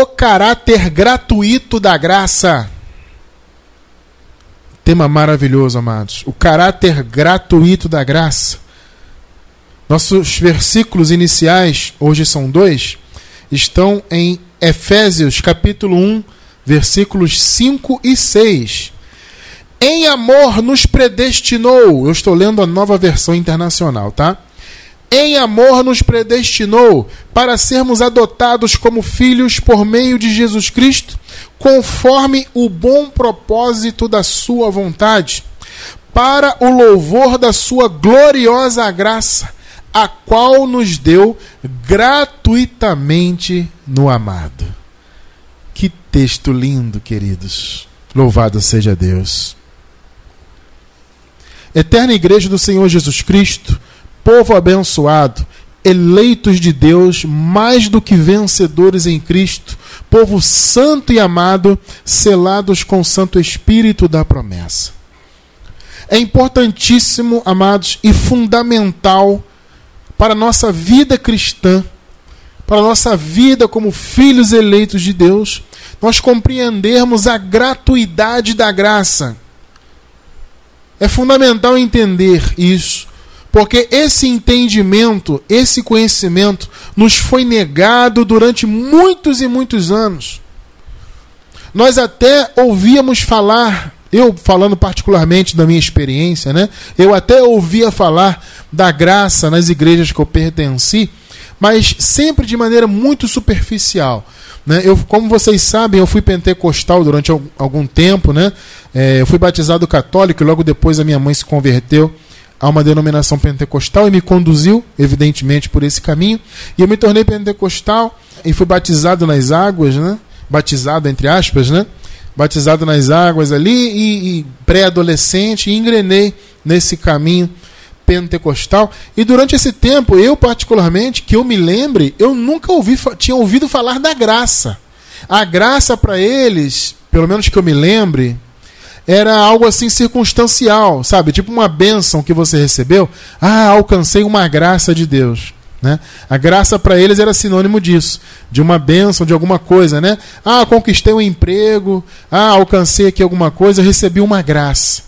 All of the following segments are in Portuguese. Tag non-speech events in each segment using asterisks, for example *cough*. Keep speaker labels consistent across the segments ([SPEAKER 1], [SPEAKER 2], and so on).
[SPEAKER 1] O caráter gratuito da graça. Tema maravilhoso, amados. O caráter gratuito da graça. Nossos versículos iniciais, hoje são dois, estão em Efésios capítulo 1, versículos 5 e 6. Em amor nos predestinou. Eu estou lendo a nova versão internacional, tá? Em amor nos predestinou para sermos adotados como filhos por meio de Jesus Cristo, conforme o bom propósito da Sua vontade, para o louvor da Sua gloriosa graça, a qual nos deu gratuitamente no amado. Que texto lindo, queridos. Louvado seja Deus. Eterna Igreja do Senhor Jesus Cristo, povo abençoado, eleitos de Deus, mais do que vencedores em Cristo, povo santo e amado, selados com o Santo Espírito da promessa. É importantíssimo, amados, e fundamental para a nossa vida cristã, para a nossa vida como filhos eleitos de Deus, nós compreendermos a gratuidade da graça. É fundamental entender isso porque esse entendimento, esse conhecimento, nos foi negado durante muitos e muitos anos. Nós até ouvíamos falar, eu falando particularmente da minha experiência, né? Eu até ouvia falar da graça nas igrejas que eu pertenci, mas sempre de maneira muito superficial. Né? Eu, como vocês sabem, eu fui pentecostal durante algum tempo, né? É, eu fui batizado católico e logo depois a minha mãe se converteu a uma denominação pentecostal e me conduziu, evidentemente, por esse caminho. E eu me tornei pentecostal e fui batizado nas águas, né? Batizado, entre aspas, né? Batizado nas águas ali e, e pré-adolescente e engrenei nesse caminho pentecostal. E durante esse tempo, eu particularmente, que eu me lembre, eu nunca ouvi, tinha ouvido falar da graça. A graça para eles, pelo menos que eu me lembre, era algo assim circunstancial, sabe? Tipo uma bênção que você recebeu. Ah, alcancei uma graça de Deus. Né? A graça para eles era sinônimo disso, de uma bênção, de alguma coisa, né? Ah, conquistei um emprego, ah, alcancei aqui alguma coisa, recebi uma graça.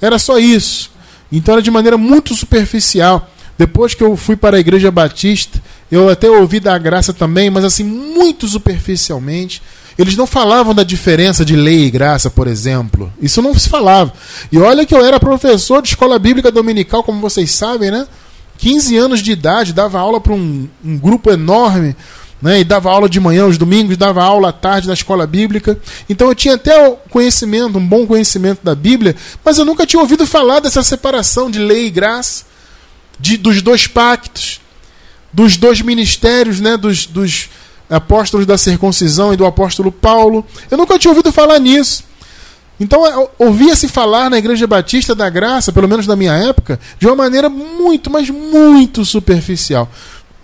[SPEAKER 1] Era só isso. Então era de maneira muito superficial. Depois que eu fui para a igreja batista, eu até ouvi da graça também, mas assim, muito superficialmente. Eles não falavam da diferença de lei e graça, por exemplo. Isso não se falava. E olha que eu era professor de escola bíblica dominical, como vocês sabem, né? 15 anos de idade, dava aula para um, um, grupo enorme, né? E dava aula de manhã, os domingos, dava aula à tarde na escola bíblica. Então eu tinha até conhecimento, um bom conhecimento da Bíblia, mas eu nunca tinha ouvido falar dessa separação de lei e graça, de, dos dois pactos, dos dois ministérios, né? Dos, dos apóstolos da circuncisão e do apóstolo Paulo. Eu nunca tinha ouvido falar nisso. Então ouvia-se falar na Igreja Batista da Graça, pelo menos na minha época, de uma maneira muito, mas muito superficial.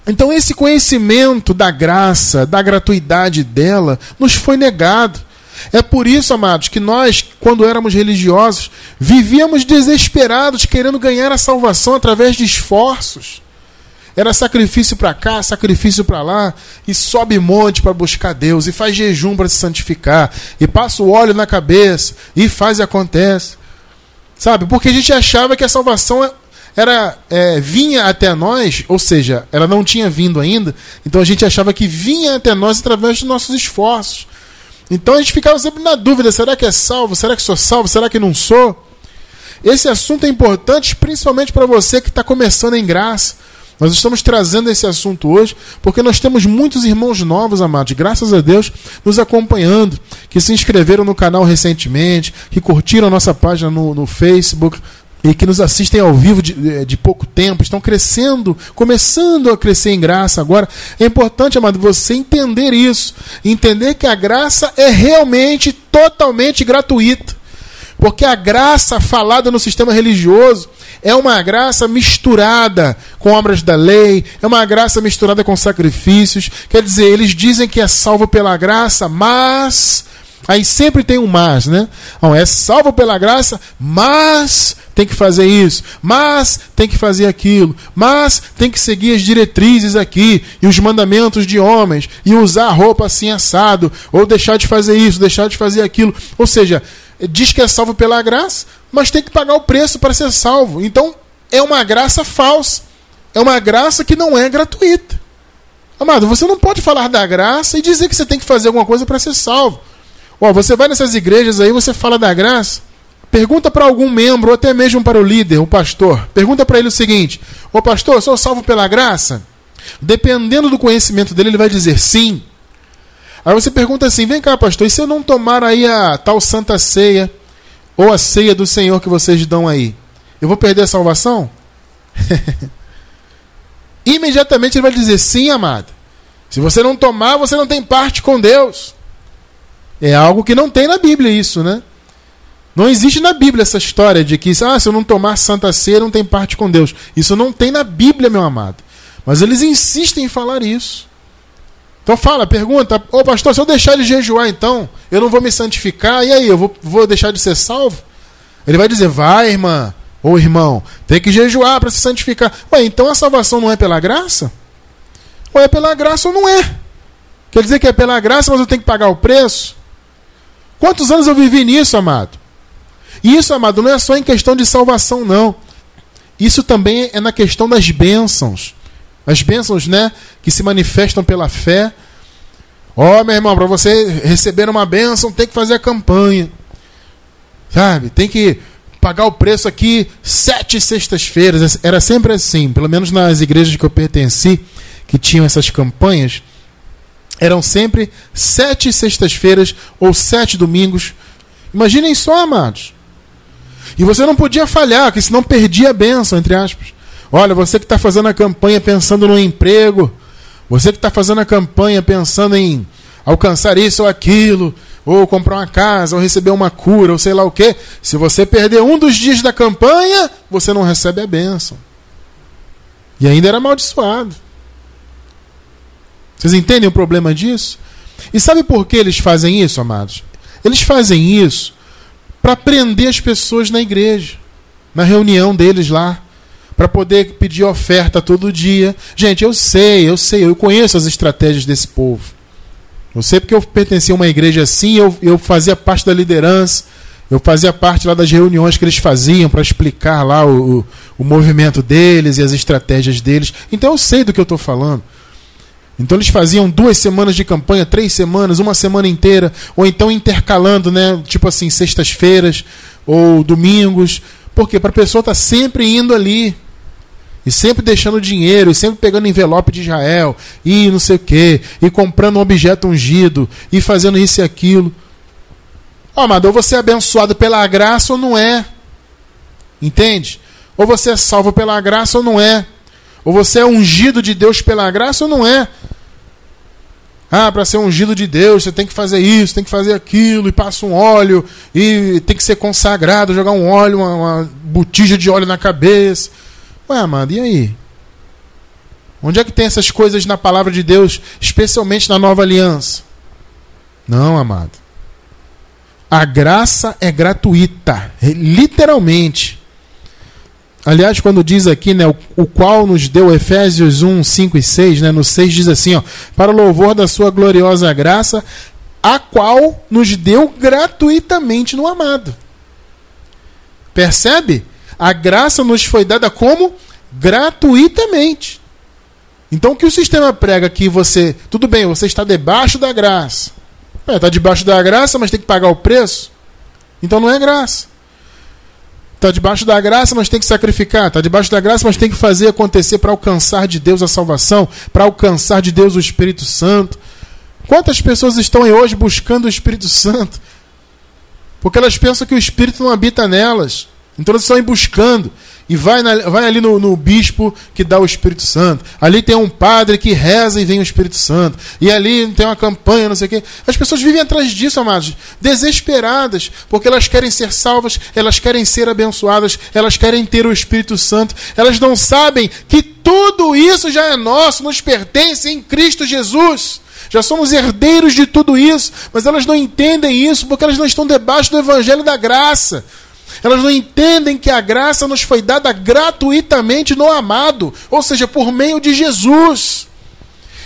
[SPEAKER 1] Então esse conhecimento da graça, da gratuidade dela, nos foi negado. É por isso, amados, que nós, quando éramos religiosos, vivíamos desesperados querendo ganhar a salvação através de esforços. Era sacrifício para cá, sacrifício para lá, e sobe monte para buscar Deus, e faz jejum para se santificar, e passa o óleo na cabeça, e faz e acontece. Sabe? Porque a gente achava que a salvação era é, vinha até nós, ou seja, ela não tinha vindo ainda, então a gente achava que vinha até nós através dos nossos esforços. Então a gente ficava sempre na dúvida: será que é salvo? Será que sou salvo? Será que não sou? Esse assunto é importante, principalmente para você que está começando em graça nós estamos trazendo esse assunto hoje porque nós temos muitos irmãos novos, amados, graças a Deus, nos acompanhando, que se inscreveram no canal recentemente, que curtiram a nossa página no, no Facebook e que nos assistem ao vivo de, de, pouco tempo, estão crescendo, começando a crescer em graça agora. É importante, amado, você entender isso, entender que a graça é realmente totalmente gratuita. Porque a graça falada no sistema religioso é uma graça misturada com obras da lei, é uma graça misturada com sacrifícios. Quer dizer, eles dizem que é salvo pela graça, mas Aí sempre tem um mas, né? Não, é salvo pela graça, mas tem que fazer isso, mas tem que fazer aquilo, mas tem que seguir as diretrizes aqui e os mandamentos de homens e usar roupa assim assado, ou deixar de fazer isso, deixar de fazer aquilo. Ou seja, diz que é salvo pela graça, mas tem que pagar o preço para ser salvo. Então é uma graça falsa, é uma graça que não é gratuita. Amado, você não pode falar da graça e dizer que você tem que fazer alguma coisa para ser salvo. Ó, você vai nessas igrejas aí, você fala da graça. Pergunta para algum membro, ou até mesmo para o líder, o pastor. Pergunta para ele o seguinte: Ô pastor, sou salvo pela graça? Dependendo do conhecimento dele, ele vai dizer sim. Aí você pergunta assim: vem cá, pastor, e se eu não tomar aí a tal santa ceia, ou a ceia do Senhor que vocês dão aí, eu vou perder a salvação? *laughs* Imediatamente ele vai dizer: sim, amado. Se você não tomar, você não tem parte com Deus. É algo que não tem na Bíblia isso, né? Não existe na Bíblia essa história de que ah, se eu não tomar Santa Ceia, não tem parte com Deus. Isso não tem na Bíblia, meu amado. Mas eles insistem em falar isso. Então fala, pergunta, ô pastor, se eu deixar de jejuar então, eu não vou me santificar, e aí, eu vou, vou deixar de ser salvo? Ele vai dizer, vai, irmã, ou irmão, tem que jejuar para se santificar. Ué, então a salvação não é pela graça? Ou é pela graça ou não é? Quer dizer que é pela graça, mas eu tenho que pagar o preço? Quantos anos eu vivi nisso, amado? E isso, amado, não é só em questão de salvação, não. Isso também é na questão das bênçãos. As bênçãos, né, que se manifestam pela fé. Ó, oh, meu irmão, para você receber uma bênção, tem que fazer a campanha. Sabe? Tem que pagar o preço aqui sete sextas-feiras. Era sempre assim, pelo menos nas igrejas que eu pertenci, que tinham essas campanhas eram sempre sete sextas-feiras ou sete domingos. Imaginem só, amados. E você não podia falhar, porque senão perdia a bênção, entre aspas. Olha, você que está fazendo a campanha pensando no emprego, você que está fazendo a campanha pensando em alcançar isso ou aquilo, ou comprar uma casa, ou receber uma cura, ou sei lá o quê. Se você perder um dos dias da campanha, você não recebe a bênção. E ainda era amaldiçoado. Vocês entendem o problema disso? E sabe por que eles fazem isso, amados? Eles fazem isso para prender as pessoas na igreja, na reunião deles lá, para poder pedir oferta todo dia. Gente, eu sei, eu sei, eu conheço as estratégias desse povo. Eu sei porque eu pertencia a uma igreja assim, eu, eu fazia parte da liderança, eu fazia parte lá das reuniões que eles faziam para explicar lá o, o, o movimento deles e as estratégias deles. Então eu sei do que eu estou falando. Então eles faziam duas semanas de campanha, três semanas, uma semana inteira, ou então intercalando, né? Tipo assim, sextas-feiras ou domingos. Porque para a pessoa estar tá sempre indo ali. E sempre deixando dinheiro, e sempre pegando envelope de Israel, e não sei o quê, e comprando um objeto ungido, e fazendo isso e aquilo. Amado, ou você é abençoado pela graça ou não é. Entende? Ou você é salvo pela graça ou não é. Ou você é ungido de Deus pela graça ou não é? Ah, para ser ungido de Deus, você tem que fazer isso, tem que fazer aquilo, e passa um óleo, e tem que ser consagrado, jogar um óleo, uma, uma botija de óleo na cabeça. Ué, amado, e aí? Onde é que tem essas coisas na palavra de Deus, especialmente na nova aliança? Não, amado. A graça é gratuita, literalmente. Aliás, quando diz aqui, né, o, o, qual nos deu Efésios 1, 5 e 6, né, no 6 diz assim, ó, para louvor da sua gloriosa graça, a qual nos deu gratuitamente no amado. Percebe? A graça nos foi dada como gratuitamente. Então que o sistema prega que você, tudo bem, você está debaixo da graça. É, está debaixo da graça, mas tem que pagar o preço. Então não é graça. Está debaixo da graça, mas tem que sacrificar. Está debaixo da graça, mas tem que fazer acontecer para alcançar de Deus a salvação, para alcançar de Deus o Espírito Santo. Quantas pessoas estão hoje buscando o Espírito Santo? Porque elas pensam que o Espírito não habita nelas. Então elas estão aí buscando. E vai, na, vai ali no, no, bispo que dá o Espírito Santo. Ali tem um padre que reza e vem o Espírito Santo. E ali tem uma campanha, não sei o quê. As pessoas vivem atrás disso, amados, desesperadas, porque elas querem ser salvas, elas querem ser abençoadas, elas querem ter o Espírito Santo. Elas não sabem que tudo isso já é nosso, nos pertence em Cristo Jesus. já somos herdeiros de tudo isso, mas elas não entendem isso porque elas não estão debaixo do evangelho da graça. Elas não entendem que a graça nos foi dada gratuitamente no amado, ou seja, por meio de Jesus.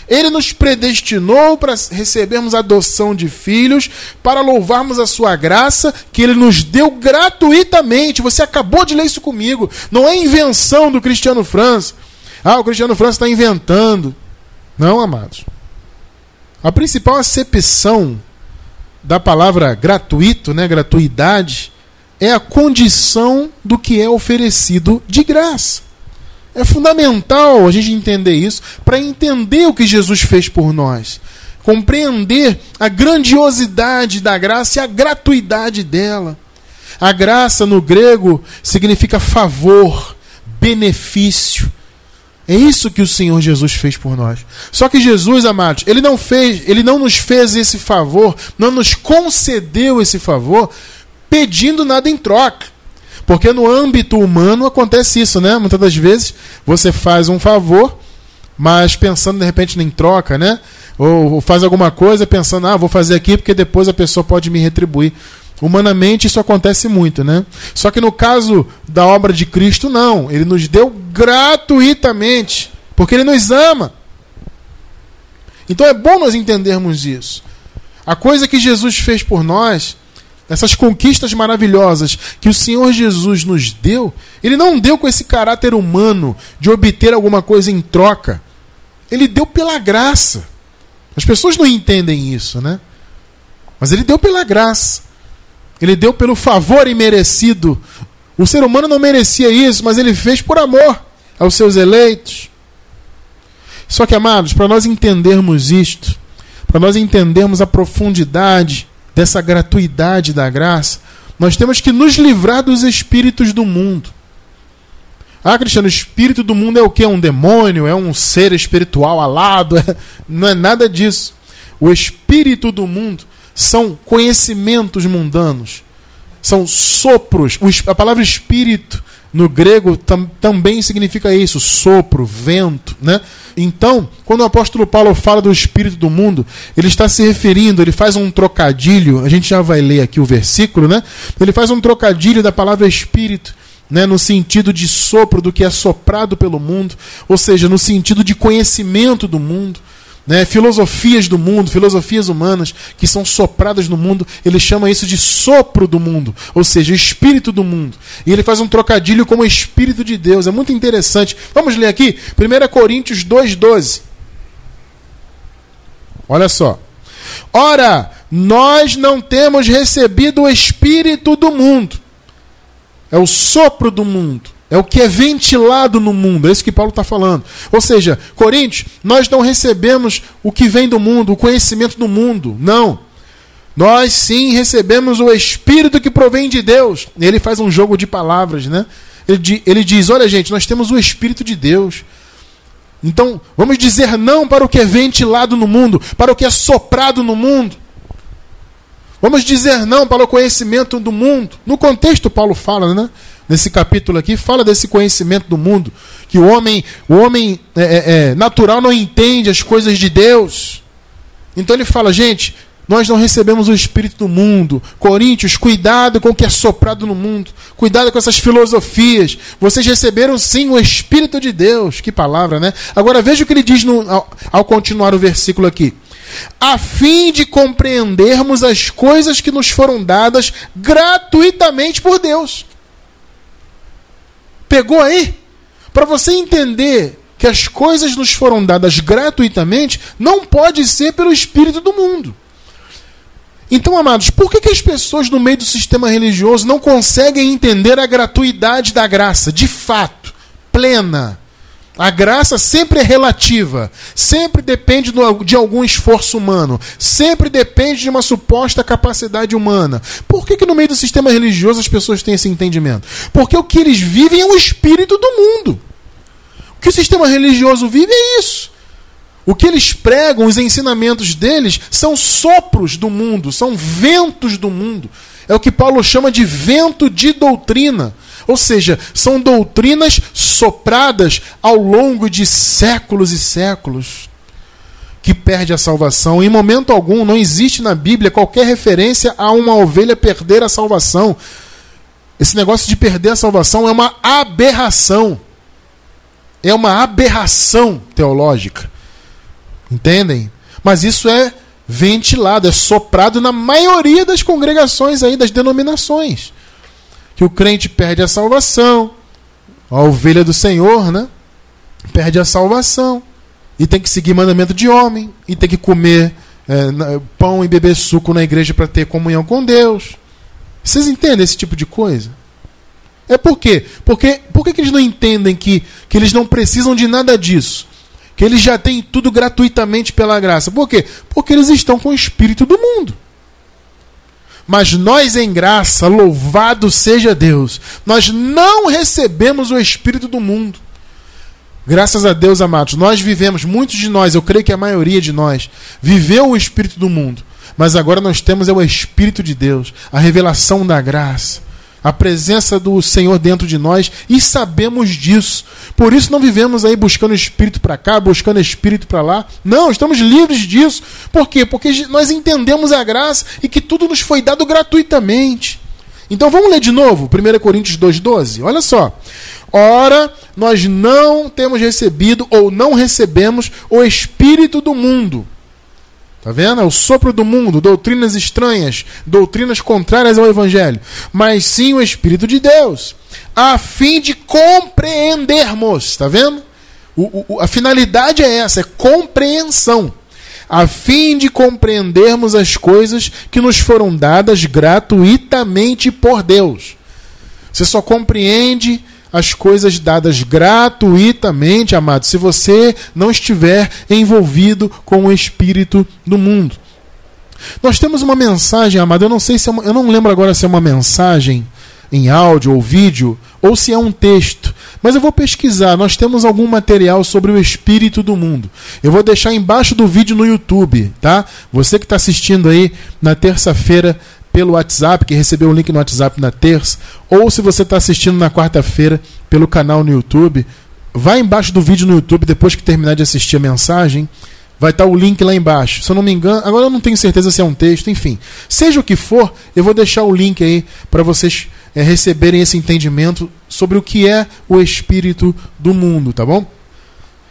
[SPEAKER 1] Ele nos predestinou para recebermos adoção de filhos, para louvarmos a sua graça, que ele nos deu gratuitamente. Você acabou de ler isso comigo. Não é invenção do Cristiano França. Ah, o Cristiano França está inventando. Não, amados. A principal acepção da palavra gratuito, né, gratuidade, é a condição do que é oferecido de graça. É fundamental a gente entender isso para entender o que Jesus fez por nós. Compreender a grandiosidade da graça e a gratuidade dela. A graça no grego significa favor, benefício. É isso que o Senhor Jesus fez por nós. Só que Jesus, amados, ele não fez, ele não nos fez esse favor, não nos concedeu esse favor pedindo nada em troca. Porque no âmbito humano acontece isso, né? Muitas das vezes você faz um favor, mas pensando de repente em troca, né? Ou faz alguma coisa pensando, ah, vou fazer aqui porque depois a pessoa pode me retribuir. Humanamente isso acontece muito, né? Só que no caso da obra de Cristo, não. Ele nos deu gratuitamente, porque ele nos ama. Então é bom nós entendermos isso. A coisa que Jesus fez por nós essas conquistas maravilhosas que o Senhor Jesus nos deu, ele não deu com esse caráter humano de obter alguma coisa em troca. Ele deu pela graça. As pessoas não entendem isso, né? Mas ele deu pela graça. Ele deu pelo favor imerecido. O ser humano não merecia isso, mas ele fez por amor aos seus eleitos. Só que, amados, para nós entendermos isto, para nós entendermos a profundidade dessa gratuidade da graça, nós temos que nos livrar dos espíritos do mundo. Ah, Cristiano, o espírito do mundo é o que? É um demônio? É um ser espiritual alado? *laughs* É... Não é nada disso. O espírito do mundo são conhecimentos mundanos, são sopros. A palavra espírito no grego tam, também significa isso, sopro, vento, né? Então, quando o apóstolo Paulo fala do espírito do mundo, ele está se referindo, ele faz um trocadilho, a gente já vai ler aqui o versículo, né? Ele faz um trocadilho da palavra espírito, né, no sentido de sopro do que é soprado pelo mundo, ou seja, no sentido de conhecimento do mundo né, filosofias do mundo, filosofias humanas que são sopradas no mundo, ele chama isso de sopro do mundo, ou seja, espírito do mundo. E ele faz um trocadilho como espírito de Deus, é muito interessante. Vamos ler aqui, 1 Coríntios 2,12. Olha só. Ora, nós não temos recebido o espírito do mundo, é o sopro do mundo é o que é ventilado no mundo, é isso que Paulo está falando. Ou seja, Coríntios, nós não recebemos o que vem do mundo, o conhecimento do mundo. Não. Nós sim recebemos o Espírito que provém de Deus. Ele faz um jogo de palavras, né? Ele, diz: olha, gente, nós temos o Espírito de Deus. Então, vamos dizer não para o que é ventilado no mundo, para o que é soprado no mundo. Vamos dizer não para o conhecimento do mundo. No contexto, Paulo fala, né? Nesse capítulo aqui, fala desse conhecimento do mundo, que o homem, o homem é, é, é, natural não entende as coisas de Deus. Então ele fala, gente, nós não recebemos o espírito do mundo. Coríntios, cuidado com o que é soprado no mundo. Cuidado com essas filosofias. Vocês receberam sim o espírito de Deus. Que palavra, né? Agora veja o que ele diz no, ao, ao continuar o versículo aqui. A fim de compreendermos as coisas que nos foram dadas gratuitamente por Deus. Pegou aí? Para você entender que as coisas nos foram dadas gratuitamente, não pode ser pelo espírito do mundo. Então, amados, por que, que as pessoas no meio do sistema religioso não conseguem entender a gratuidade da graça, de fato, plena? A graça sempre é relativa, sempre depende de algum esforço humano, sempre depende de uma suposta capacidade humana. Por que, que no meio do sistema religioso as pessoas têm esse entendimento? Porque o que eles vivem é o espírito do mundo. O que o sistema religioso vive é isso. O que eles pregam, os ensinamentos deles, são sopros do mundo, são ventos do mundo. É o que Paulo chama de vento de doutrina. Ou seja, são doutrinas sopradas ao longo de séculos e séculos que perde a salvação. Em momento algum, não existe na Bíblia qualquer referência a uma ovelha perder a salvação. Esse negócio de perder a salvação é uma aberração. É uma aberração teológica. Entendem? Mas isso é ventilado, é soprado na maioria das congregações aí, das denominações. Que o crente perde a salvação, a ovelha do Senhor, né? Perde a salvação. E tem que seguir mandamento de homem, e tem que comer é, pão e beber suco na igreja para ter comunhão com Deus. Vocês entendem esse tipo de coisa? É por quê? Porque, por que, que eles não entendem que, que eles não precisam de nada disso? Que eles já têm tudo gratuitamente pela graça. Por quê? Porque eles estão com o espírito do mundo. Mas nós, em graça, louvado seja Deus, nós não recebemos o espírito do mundo. Graças a Deus, amados, nós vivemos, muitos de nós, eu creio que a maioria de nós, viveu o espírito do mundo. Mas agora nós temos é o espírito de Deus, a revelação da graça a presença do Senhor dentro de nós e sabemos disso. Por isso não vivemos aí buscando espírito para cá, buscando espírito para lá. Não, estamos livres disso. Por quê? Porque nós entendemos a graça e que tudo nos foi dado gratuitamente. Então vamos ler de novo 1 Coríntios 2,12. Olha só. Ora, nós não temos recebido ou não recebemos o Espírito do mundo Tá vendo? É o sopro do mundo, doutrinas estranhas, doutrinas contrárias ao Evangelho. Mas sim o Espírito de Deus, a fim de compreendermos. Tá vendo? O, o, a finalidade é essa: é compreensão. A fim de compreendermos as coisas que nos foram dadas gratuitamente por Deus. Você só compreende as coisas dadas gratuitamente, amado, se você não estiver envolvido com o espírito do mundo. Nós temos uma mensagem, amado, eu não sei se é uma, eu não lembro agora se é uma mensagem em áudio ou vídeo ou se é um texto, mas eu vou pesquisar. Nós temos algum material sobre o espírito do mundo. Eu vou deixar embaixo do vídeo no YouTube, tá? Você que está assistindo aí na terça-feira pelo WhatsApp, que recebeu o link no WhatsApp na terça, ou se você está assistindo na quarta-feira pelo canal no YouTube, vai embaixo do vídeo no YouTube, depois que terminar de assistir a mensagem, vai estar tá o link lá embaixo. Se eu não me engano, agora eu não tenho certeza se é um texto, enfim. Seja o que for, eu vou deixar o link aí para vocês é, receberem esse entendimento sobre o que é o espírito do mundo, tá bom?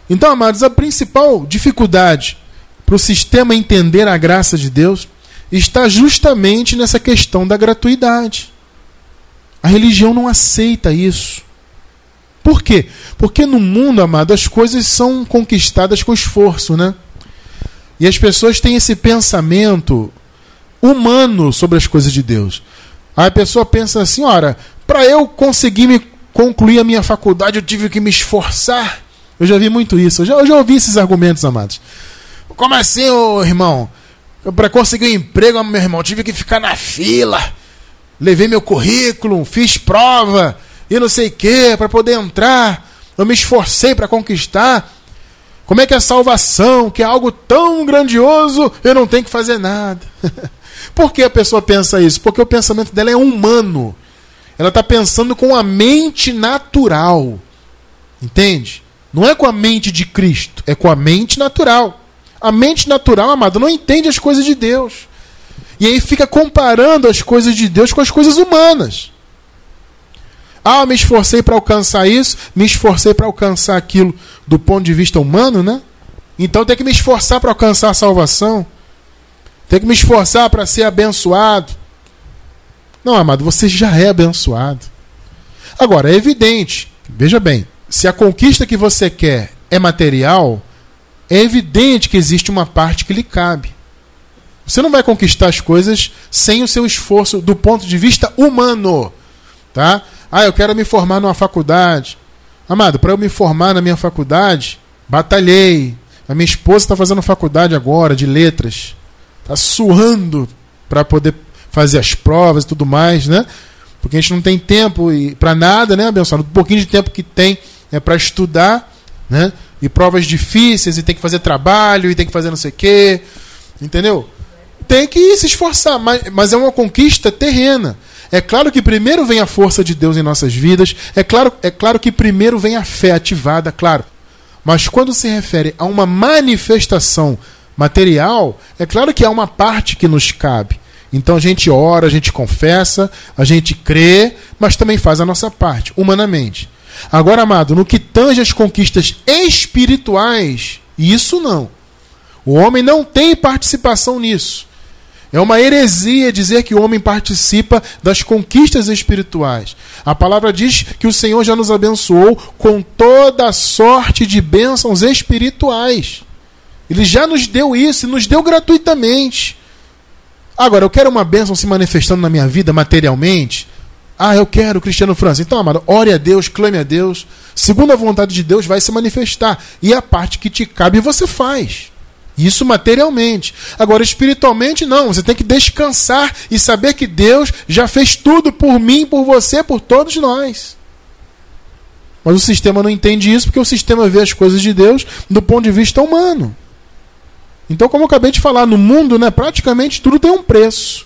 [SPEAKER 1] Então, amados, a principal dificuldade para o sistema entender a graça de Deus está justamente nessa questão da gratuidade. A religião não aceita isso. Por quê? Porque no mundo, amado, as coisas são conquistadas com esforço, né? E as pessoas têm esse pensamento humano sobre as coisas de Deus. Aí a pessoa pensa assim: ora, para eu conseguir me concluir a minha faculdade, eu tive que me esforçar. Eu já vi muito isso, eu já, eu já ouvi esses argumentos, amados. Como assim, ô irmão? Para conseguir um emprego, meu irmão, tive que ficar na fila. Levei meu currículo, fiz prova e não sei o que para poder entrar. Eu me esforcei para conquistar. Como é que é a salvação, que é algo tão grandioso, eu não tenho que fazer nada? *laughs* Por que a pessoa pensa isso? Porque o pensamento dela é humano. Ela está pensando com a mente natural. Entende? Não é com a mente de Cristo, é com a mente natural. A mente natural, amado, não entende as coisas de Deus. E aí fica comparando as coisas de Deus com as coisas humanas. Ah, me esforcei para alcançar isso, me esforcei para alcançar aquilo do ponto de vista humano, né? Então tem que me esforçar para alcançar a salvação. Tem que me esforçar para ser abençoado. Não, amado, você já é abençoado. Agora, é evidente, veja bem, se a conquista que você quer é material, é evidente que existe uma parte que lhe cabe. Você não vai conquistar as coisas sem o seu esforço do ponto de vista humano, tá? Ah, eu quero me formar numa faculdade. Amado, para eu me formar na minha faculdade, batalhei. A minha esposa está fazendo faculdade agora de letras, está suando para poder fazer as provas e tudo mais, né? Porque a gente não tem tempo para nada, né, abençoado? Um pouquinho de tempo que tem é para estudar, né? E provas difíceis, e tem que fazer trabalho, e tem que fazer não sei o quê. Entendeu? Tem que se esforçar, mas, mas é uma conquista terrena. É claro que primeiro vem a força de Deus em nossas vidas, é claro, é claro que primeiro vem a fé ativada, claro. Mas quando se refere a uma manifestação material, é claro que há uma parte que nos cabe. Então a gente ora, a gente confessa, a gente crê, mas também faz a nossa parte, humanamente. Agora, amado, no que tange as conquistas espirituais, isso não. O homem não tem participação nisso. É uma heresia dizer que o homem participa das conquistas espirituais. A palavra diz que o Senhor já nos abençoou com toda sorte de bênçãos espirituais. Ele já nos deu isso e nos deu gratuitamente. Agora, eu quero uma bênção se manifestando na minha vida materialmente. Ah, eu quero, Cristiano França. Então, amado, ore a Deus, clame a Deus. Segundo a vontade de Deus, vai se manifestar. E a parte que te cabe, você faz. Isso materialmente. Agora, espiritualmente, não. Você tem que descansar e saber que Deus já fez tudo por mim, por você, por todos nós. Mas o sistema não entende isso porque o sistema vê as coisas de Deus do ponto de vista humano. Então, como eu acabei de falar, no mundo, né, praticamente tudo tem um preço.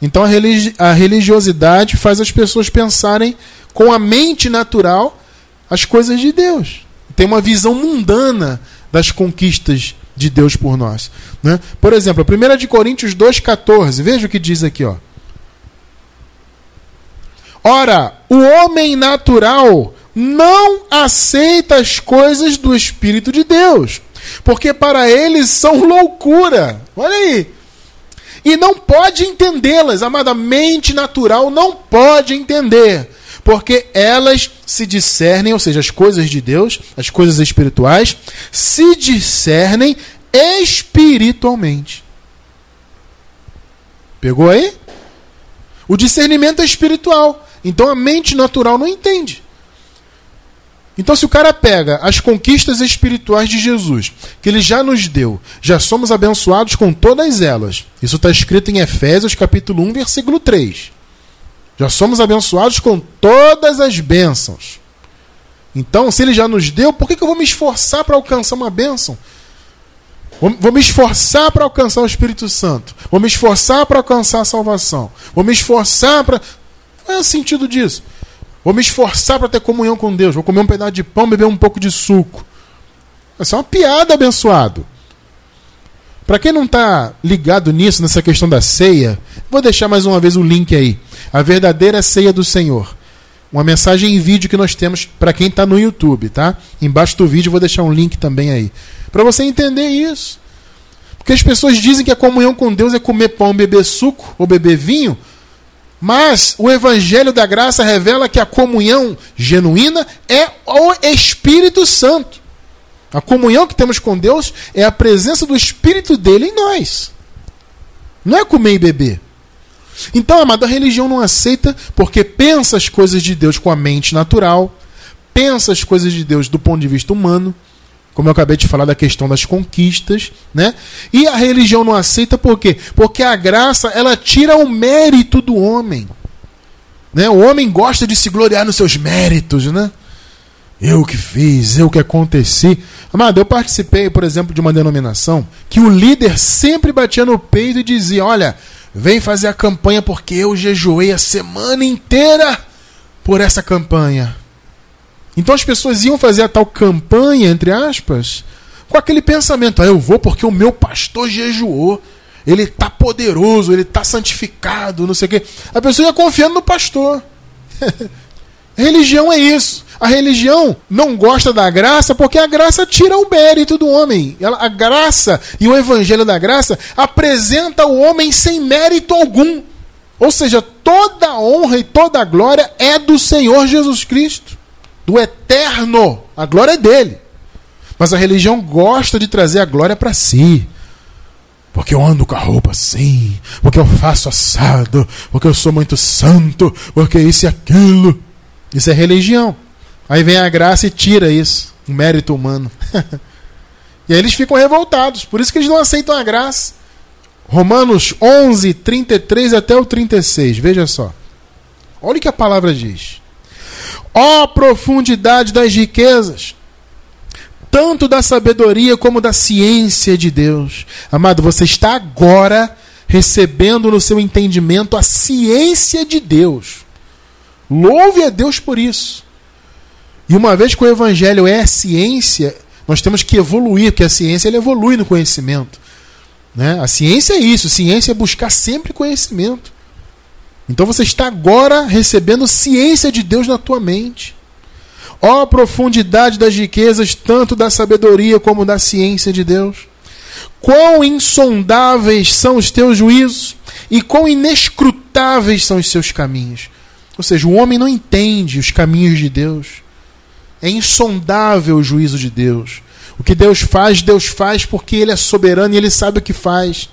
[SPEAKER 1] Então, a, religi a religiosidade faz as pessoas pensarem com a mente natural as coisas de Deus. Tem uma visão mundana das conquistas de Deus por nós. Né? Por exemplo, 1 de Coríntios 2,14, veja o que diz aqui. Ó. Ora, o homem natural não aceita as coisas do Espírito de Deus, porque para eles são loucura. Olha aí. E não pode entendê-las, amada mente natural não pode entender, porque elas se discernem, ou seja, as coisas de Deus, as coisas espirituais, se discernem espiritualmente. Pegou aí? O discernimento é espiritual. Então a mente natural não entende. Então, se o cara pega as conquistas espirituais de Jesus, que ele já nos deu, já somos abençoados com todas elas. Isso está escrito em Efésios capítulo 1, versículo 3. Já somos abençoados com todas as bênçãos. Então, se ele já nos deu, por que, que eu vou me esforçar para alcançar uma bênção? Vou, vou me esforçar para alcançar o Espírito Santo. Vou me esforçar para alcançar a salvação. Vou me esforçar para. Qual é o sentido disso? Vou me esforçar para ter comunhão com Deus. Vou comer um pedaço de pão, beber um pouco de suco. Isso é uma piada, abençoado. Para quem não está ligado nisso, nessa questão da ceia, vou deixar mais uma vez o link aí. A verdadeira ceia do Senhor. Uma mensagem em vídeo que nós temos para quem está no YouTube, tá? Embaixo do vídeo vou deixar um link também aí. Para você entender isso. Porque as pessoas dizem que a comunhão com Deus é comer pão, beber suco ou beber vinho. Mas o Evangelho da Graça revela que a comunhão genuína é o Espírito Santo. A comunhão que temos com Deus é a presença do Espírito dele em nós. Não é comer e beber. Então, amado, a religião não aceita porque pensa as coisas de Deus com a mente natural, pensa as coisas de Deus do ponto de vista humano, como eu acabei de falar da questão das conquistas, né? E a religião não aceita por quê? Porque a graça, ela tira o mérito do homem. Né? O homem gosta de se gloriar nos seus méritos, né? Eu que fiz, eu que aconteci. Amado, eu participei, por exemplo, de uma denominação que o líder sempre batia no peito e dizia: Olha, vem fazer a campanha porque eu jejuei a semana inteira por essa campanha. Então as pessoas iam fazer a tal campanha, entre aspas, com aquele pensamento: ah, eu vou porque o meu pastor jejuou. Ele está poderoso, ele está santificado, não sei o quê. A pessoa ia confiando no pastor. *laughs* religião é isso. A religião não gosta da graça porque a graça tira o mérito do homem. a graça e o evangelho da graça apresenta o homem sem mérito algum. Ou seja, toda a honra e toda a glória é do Senhor Jesus Cristo do eterno. A glória é dele. Mas a religião gosta de trazer a glória para si. Porque eu ando com a roupa assim, porque eu faço assado, porque eu sou muito santo, porque isso e aquilo. Isso é religião. Aí vem a graça e tira isso, o mérito humano. *laughs* e aí eles ficam revoltados, por isso que eles não aceitam a graça. Romanos 11, 33 até o 36, veja só. Olha o que a palavra diz. Ó profundidade das riquezas, tanto da sabedoria como da ciência de Deus. Amado, você está agora recebendo no seu entendimento a ciência de Deus. Louve a Deus por isso. E uma vez que o evangelho é ciência, Nós temos que evoluir, porque a ciência ela evolui no conhecimento. Né? A ciência é isso, a ciência é buscar sempre conhecimento. Então você está agora recebendo ciência de Deus na tua mente. Ó a profundidade das riquezas, tanto da sabedoria como da ciência de Deus. Quão insondáveis são os teus juízos e quão inescrutáveis são os seus caminhos. Ou seja, o homem não entende os caminhos de Deus. É insondável o juízo de Deus. O que Deus faz, Deus faz porque Ele é soberano e Ele sabe o que faz.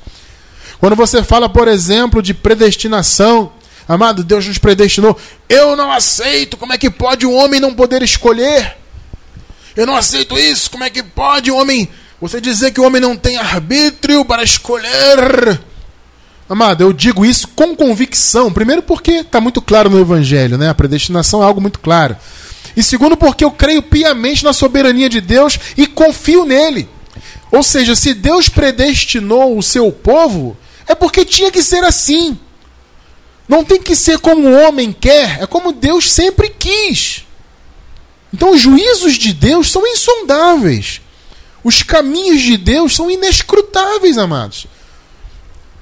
[SPEAKER 1] Quando você fala, por exemplo, de predestinação, amado, Deus nos predestinou. Eu não aceito. Como é que pode um homem não poder escolher? Eu não aceito isso. Como é que pode um homem. Você dizer que o homem não tem arbítrio para escolher? Amado, eu digo isso com convicção. Primeiro, porque está muito claro no Evangelho, né? A predestinação é algo muito claro. E segundo, porque eu creio piamente na soberania de Deus e confio nele. Ou seja, se Deus predestinou o seu povo, é porque tinha que ser assim. Não tem que ser como o homem quer, é como Deus sempre quis. Então, os juízos de Deus são insondáveis. Os caminhos de Deus são inescrutáveis, amados.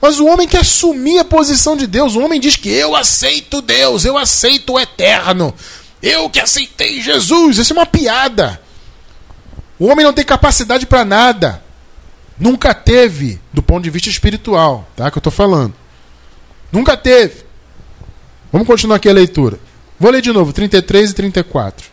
[SPEAKER 1] Mas o homem quer assumir a posição de Deus. O homem diz que eu aceito Deus, eu aceito o eterno. Eu que aceitei Jesus. Isso é uma piada. O homem não tem capacidade para nada. Nunca teve, do ponto de vista espiritual, tá? Que eu estou falando. Nunca teve. Vamos continuar aqui a leitura. Vou ler de novo, 33 e 34.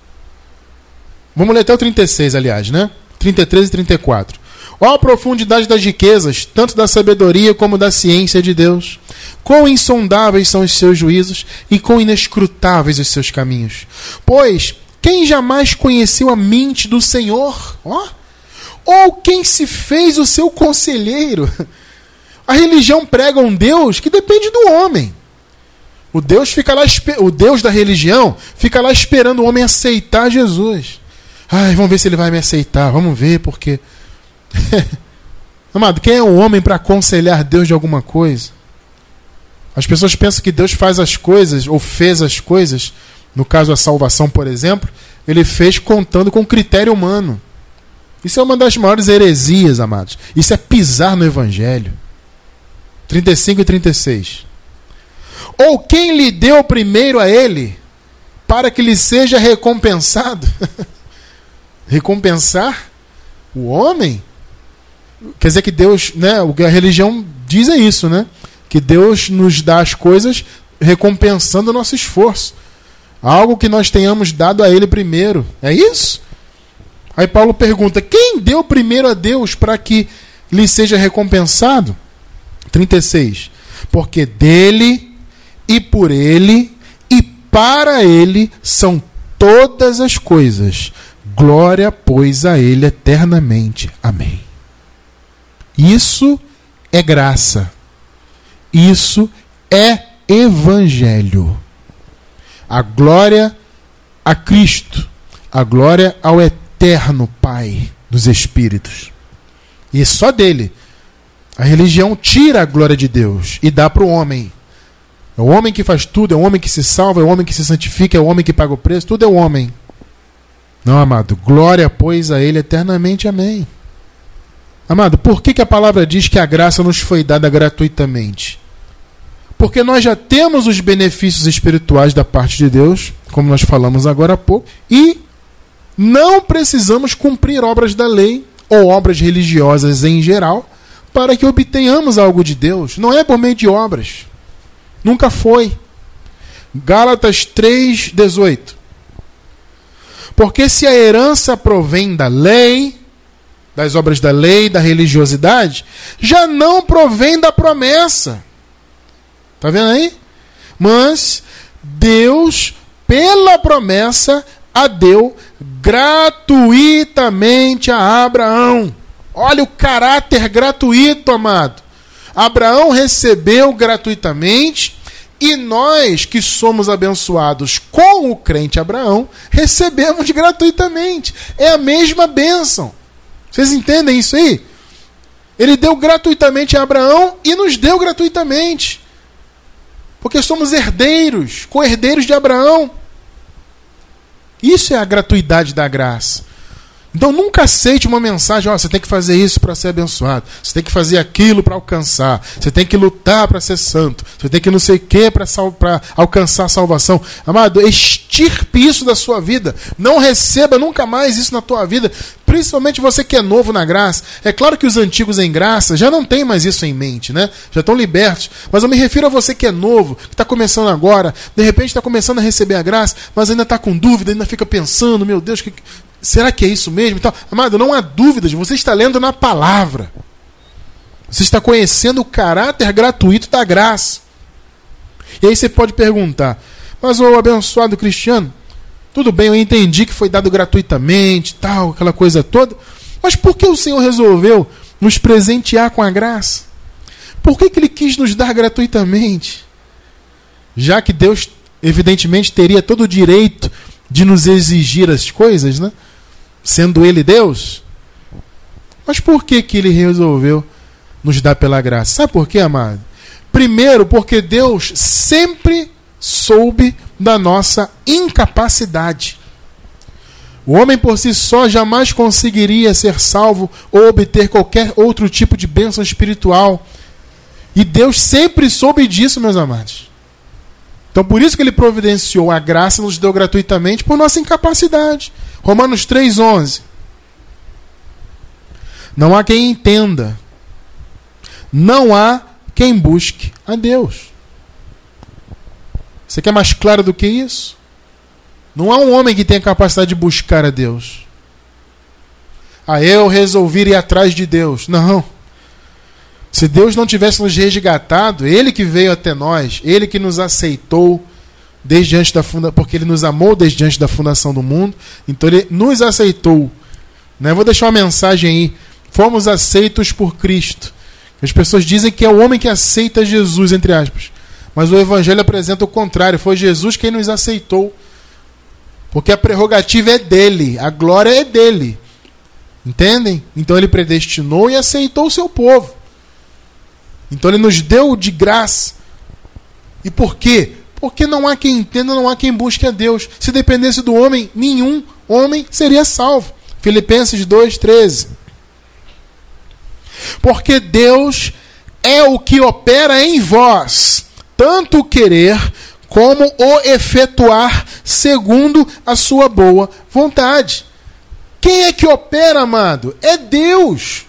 [SPEAKER 1] Vamos ler até o 36, aliás, né? 33 e 34. Ó a profundidade das riquezas, tanto da sabedoria como da ciência de Deus. Quão insondáveis são os seus juízos e quão inescrutáveis os seus caminhos. Pois, quem jamais conheceu a mente do Senhor? Ó. Ou quem se fez o seu conselheiro? *laughs* A religião prega um Deus que depende do homem. O Deus fica lá, o Deus da religião fica lá esperando o homem aceitar Jesus. Ai, vamos ver se ele vai me aceitar. Vamos ver porque *laughs* Amado, quem é o homem para aconselhar Deus de alguma coisa? As pessoas pensam que Deus faz as coisas, ou fez as coisas, no caso a salvação, por exemplo, ele fez contando com critério humano. Isso é uma das maiores heresias, amados. Isso é pisar no Evangelho. 35 e 36. Ou quem lhe deu primeiro a ele, para que lhe seja recompensado? *laughs* Recompensar o homem? Quer dizer que Deus, né? A religião diz é isso, né? Que Deus nos dá as coisas recompensando o nosso esforço. Algo que nós tenhamos dado a Ele primeiro. É isso? Aí Paulo pergunta: quem deu primeiro a Deus para que lhe seja recompensado? 36. Porque dele e por ele e para ele são todas as coisas. Glória, pois, a ele eternamente. Amém. Isso é graça. Isso é evangelho. A glória a Cristo, a glória ao eterno Pai dos Espíritos. E só dele. A religião tira a glória de Deus e dá para o homem. É o homem que faz tudo, é o homem que se salva, é o homem que se santifica, é o homem que paga o preço, tudo é o homem. Não, amado. Glória, pois, a ele eternamente. Amém. Amado, por que, que a palavra diz que a graça nos foi dada gratuitamente? Porque nós já temos os benefícios espirituais da parte de Deus, como nós falamos agora há pouco, e não precisamos cumprir obras da lei ou obras religiosas em geral para que obtenhamos algo de Deus. Não é por meio de obras. Nunca foi. Gálatas 3:18. Porque se a herança provém da lei, das obras da lei, da religiosidade, já não provém da promessa. Tá vendo aí? Mas Deus, pela promessa, a deu gratuitamente a Abraão. Olha o caráter gratuito, amado. Abraão recebeu gratuitamente e nós que somos abençoados com o crente Abraão, recebemos gratuitamente. É a mesma bênção. Vocês entendem isso aí? Ele deu gratuitamente a Abraão e nos deu gratuitamente. Porque somos herdeiros, co-herdeiros de Abraão. Isso é a gratuidade da graça. Então nunca aceite uma mensagem, ó, você tem que fazer isso para ser abençoado, você tem que fazer aquilo para alcançar, você tem que lutar para ser santo, você tem que não sei o que para alcançar a salvação. Amado, extirpe isso da sua vida. Não receba nunca mais isso na tua vida, principalmente você que é novo na graça. É claro que os antigos em graça já não têm mais isso em mente, né? Já estão libertos. Mas eu me refiro a você que é novo, que está começando agora, de repente está começando a receber a graça, mas ainda está com dúvida, ainda fica pensando, meu Deus, que, Será que é isso mesmo? Então, amado, não há dúvidas, você está lendo na palavra. Você está conhecendo o caráter gratuito da graça. E aí você pode perguntar, mas o abençoado cristiano, tudo bem, eu entendi que foi dado gratuitamente, tal, aquela coisa toda, mas por que o Senhor resolveu nos presentear com a graça? Por que, que ele quis nos dar gratuitamente? Já que Deus, evidentemente, teria todo o direito de nos exigir as coisas, né? sendo ele Deus? Mas por que, que ele resolveu nos dar pela graça? Sabe por quê, amado? Primeiro, porque Deus sempre soube da nossa incapacidade. O homem por si só jamais conseguiria ser salvo ou obter qualquer outro tipo de bênção espiritual. E Deus sempre soube disso, meus amados. Então por isso que ele providenciou a graça, nos deu gratuitamente por nossa incapacidade. Romanos 3,11. Não há quem entenda. Não há quem busque a Deus. Você quer mais claro do que isso? Não há um homem que tenha capacidade de buscar a Deus. Ah, eu resolvi ir atrás de Deus. Não. Se Deus não tivesse nos resgatado, Ele que veio até nós, Ele que nos aceitou, desde antes da funda, porque ele nos amou desde antes da fundação do mundo, então ele nos aceitou. Né? Vou deixar uma mensagem aí. Fomos aceitos por Cristo. As pessoas dizem que é o homem que aceita Jesus, entre aspas. Mas o Evangelho apresenta o contrário. Foi Jesus quem nos aceitou. Porque a prerrogativa é dele, a glória é dele. Entendem? Então ele predestinou e aceitou o seu povo. Então ele nos deu de graça. E por quê? Porque não há quem entenda, não há quem busque a Deus. Se dependesse do homem, nenhum homem seria salvo. Filipenses 2,13. Porque Deus é o que opera em vós, tanto o querer como o efetuar segundo a sua boa vontade. Quem é que opera, amado? É Deus.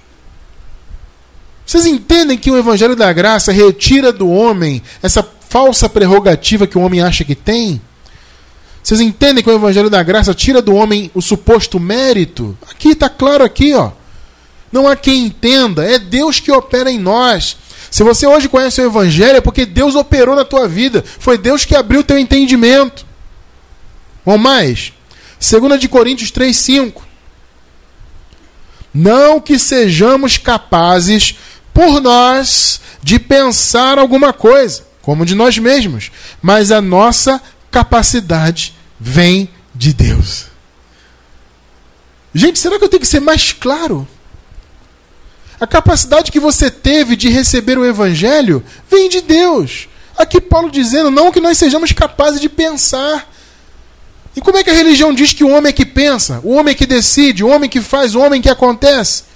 [SPEAKER 1] Vocês entendem que o Evangelho da Graça retira do homem essa falsa prerrogativa que o homem acha que tem? Vocês entendem que o Evangelho da Graça tira do homem o suposto mérito? Aqui está claro aqui, ó. Não há quem entenda, é Deus que opera em nós. Se você hoje conhece o Evangelho, é porque Deus operou na tua vida. Foi Deus que abriu o teu entendimento. Ou mais, 2 de Coríntios 3,5. Não que sejamos capazes, por nós, de pensar alguma coisa como de nós mesmos, mas a nossa capacidade vem de Deus. Gente, será que eu tenho que ser mais claro? A capacidade que você teve de receber o Evangelho vem de Deus. Aqui Paulo dizendo não que nós sejamos capazes de pensar. E como é que a religião diz que o homem é que pensa, o homem é que decide, o homem que faz, o homem que acontece?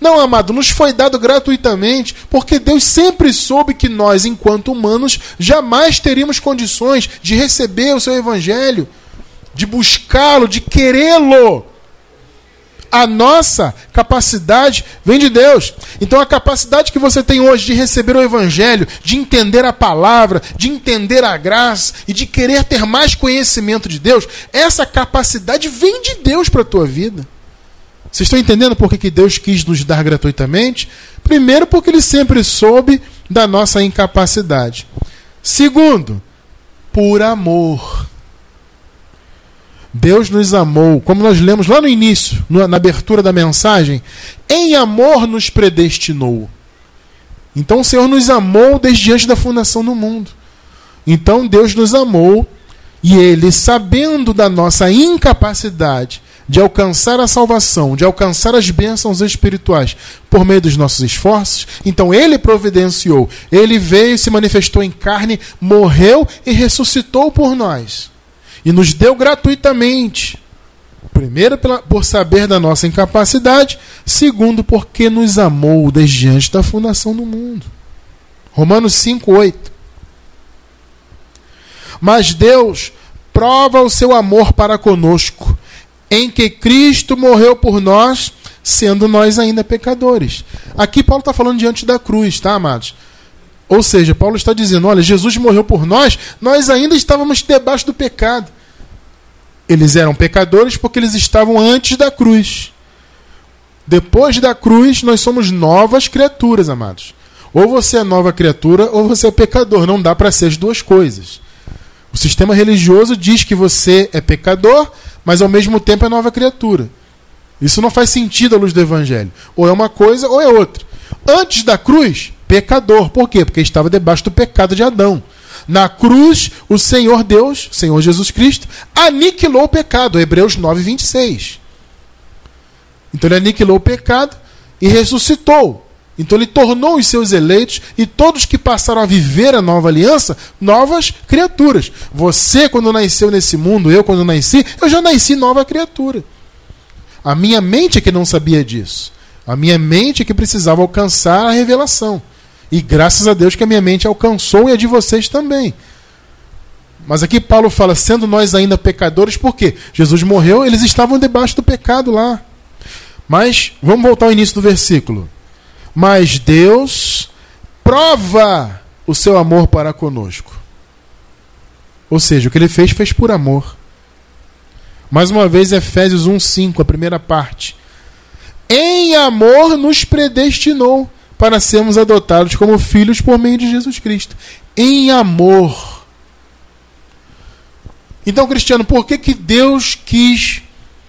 [SPEAKER 1] Não, amado, nos foi dado gratuitamente, porque Deus sempre soube que nós, enquanto humanos, jamais teríamos condições de receber o seu evangelho, de buscá-lo, de querê-lo. A nossa capacidade vem de Deus. Então a capacidade que você tem hoje de receber o evangelho, de entender a palavra, de entender a graça e de querer ter mais conhecimento de Deus, essa capacidade vem de Deus para a tua vida. Vocês estão entendendo por que, que Deus quis nos dar gratuitamente? Primeiro, porque Ele sempre soube da nossa incapacidade. Segundo, por amor. Deus nos amou, como nós lemos lá no início, na abertura da mensagem, em amor nos predestinou. Então o Senhor nos amou desde antes da fundação do mundo. Então Deus nos amou e Ele, sabendo da nossa incapacidade, de alcançar a salvação, de alcançar as bênçãos espirituais por meio dos nossos esforços, então ele providenciou, ele veio, se manifestou em carne, morreu e ressuscitou por nós. E nos deu gratuitamente. Primeiro, pela, por saber da nossa incapacidade. Segundo, porque nos amou desde antes da fundação do mundo. Romanos 5, 8. Mas Deus prova o seu amor para conosco, em que Cristo morreu por nós, sendo nós ainda pecadores. Aqui Paulo está falando diante da cruz, tá, amados? Ou seja, Paulo está dizendo: olha, Jesus morreu por nós, nós ainda estávamos debaixo do pecado. Eles eram pecadores porque eles estavam antes da cruz. Depois da cruz, nós somos novas criaturas, amados. Ou você é nova criatura ou você é pecador. Não dá para ser as duas coisas. O sistema religioso diz que você é pecador, mas ao mesmo tempo é nova criatura. Isso não faz sentido à luz do Evangelho. Ou é uma coisa ou é outra. Antes da cruz, pecador. Por quê? Porque estava debaixo do pecado de Adão. Na cruz, o Senhor Deus, Senhor Jesus Cristo, aniquilou o pecado. Hebreus 9, 26. Então ele aniquilou o pecado e ressuscitou. Então ele tornou os seus eleitos e todos que passaram a viver a nova aliança, novas criaturas. Você, quando nasceu nesse mundo, eu, quando nasci, eu já nasci nova criatura. A minha mente é que não sabia disso. A minha mente é que precisava alcançar a revelação. E graças a Deus que a minha mente alcançou e a de vocês também. Mas aqui Paulo fala, sendo nós ainda pecadores, por quê? Jesus morreu, eles estavam debaixo do pecado lá. Mas, vamos voltar ao início do versículo. Mas Deus prova o seu amor para conosco. Ou seja, o que ele fez, fez por amor. Mais uma vez, Efésios 1,5, a primeira parte. Em amor nos predestinou para sermos adotados como filhos por meio de Jesus Cristo. Em amor. Então, Cristiano, por que, que Deus quis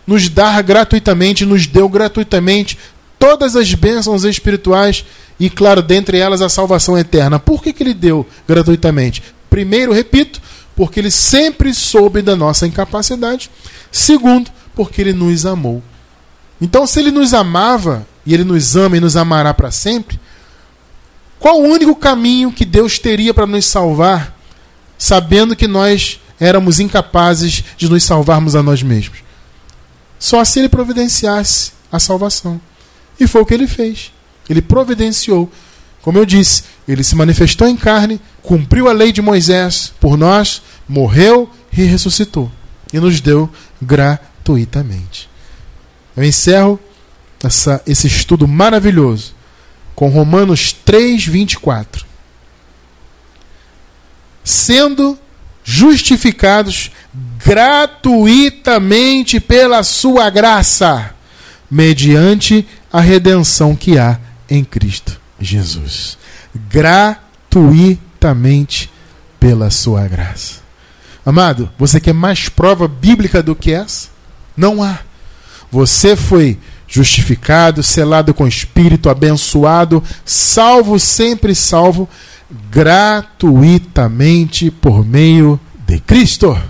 [SPEAKER 1] nos dar gratuitamente, nos deu gratuitamente todas as bênçãos espirituais e, claro, dentre elas a salvação eterna? Por que, que Ele deu gratuitamente? Primeiro, repito, porque Ele sempre soube da nossa incapacidade. Segundo, porque Ele nos amou. Então, se Ele nos amava, e Ele nos ama e nos amará para sempre, qual o único caminho que Deus teria para nos salvar, sabendo que nós éramos incapazes de nos salvarmos a nós mesmos? Só se Ele providenciasse a salvação. E foi o que Ele fez. Ele providenciou. Como eu disse, Ele se manifestou em carne, cumpriu a lei de Moisés por nós, morreu e ressuscitou. E nos deu gratuitamente. Eu encerro essa, esse estudo maravilhoso com Romanos 3, 24. Sendo justificados gratuitamente pela sua graça, mediante a redenção que há em Cristo Jesus. Gratuitamente pela sua graça. Amado, você quer mais prova bíblica do que essa? Não há. Você foi justificado, selado com o Espírito, abençoado, salvo, sempre salvo, gratuitamente por meio de Cristo.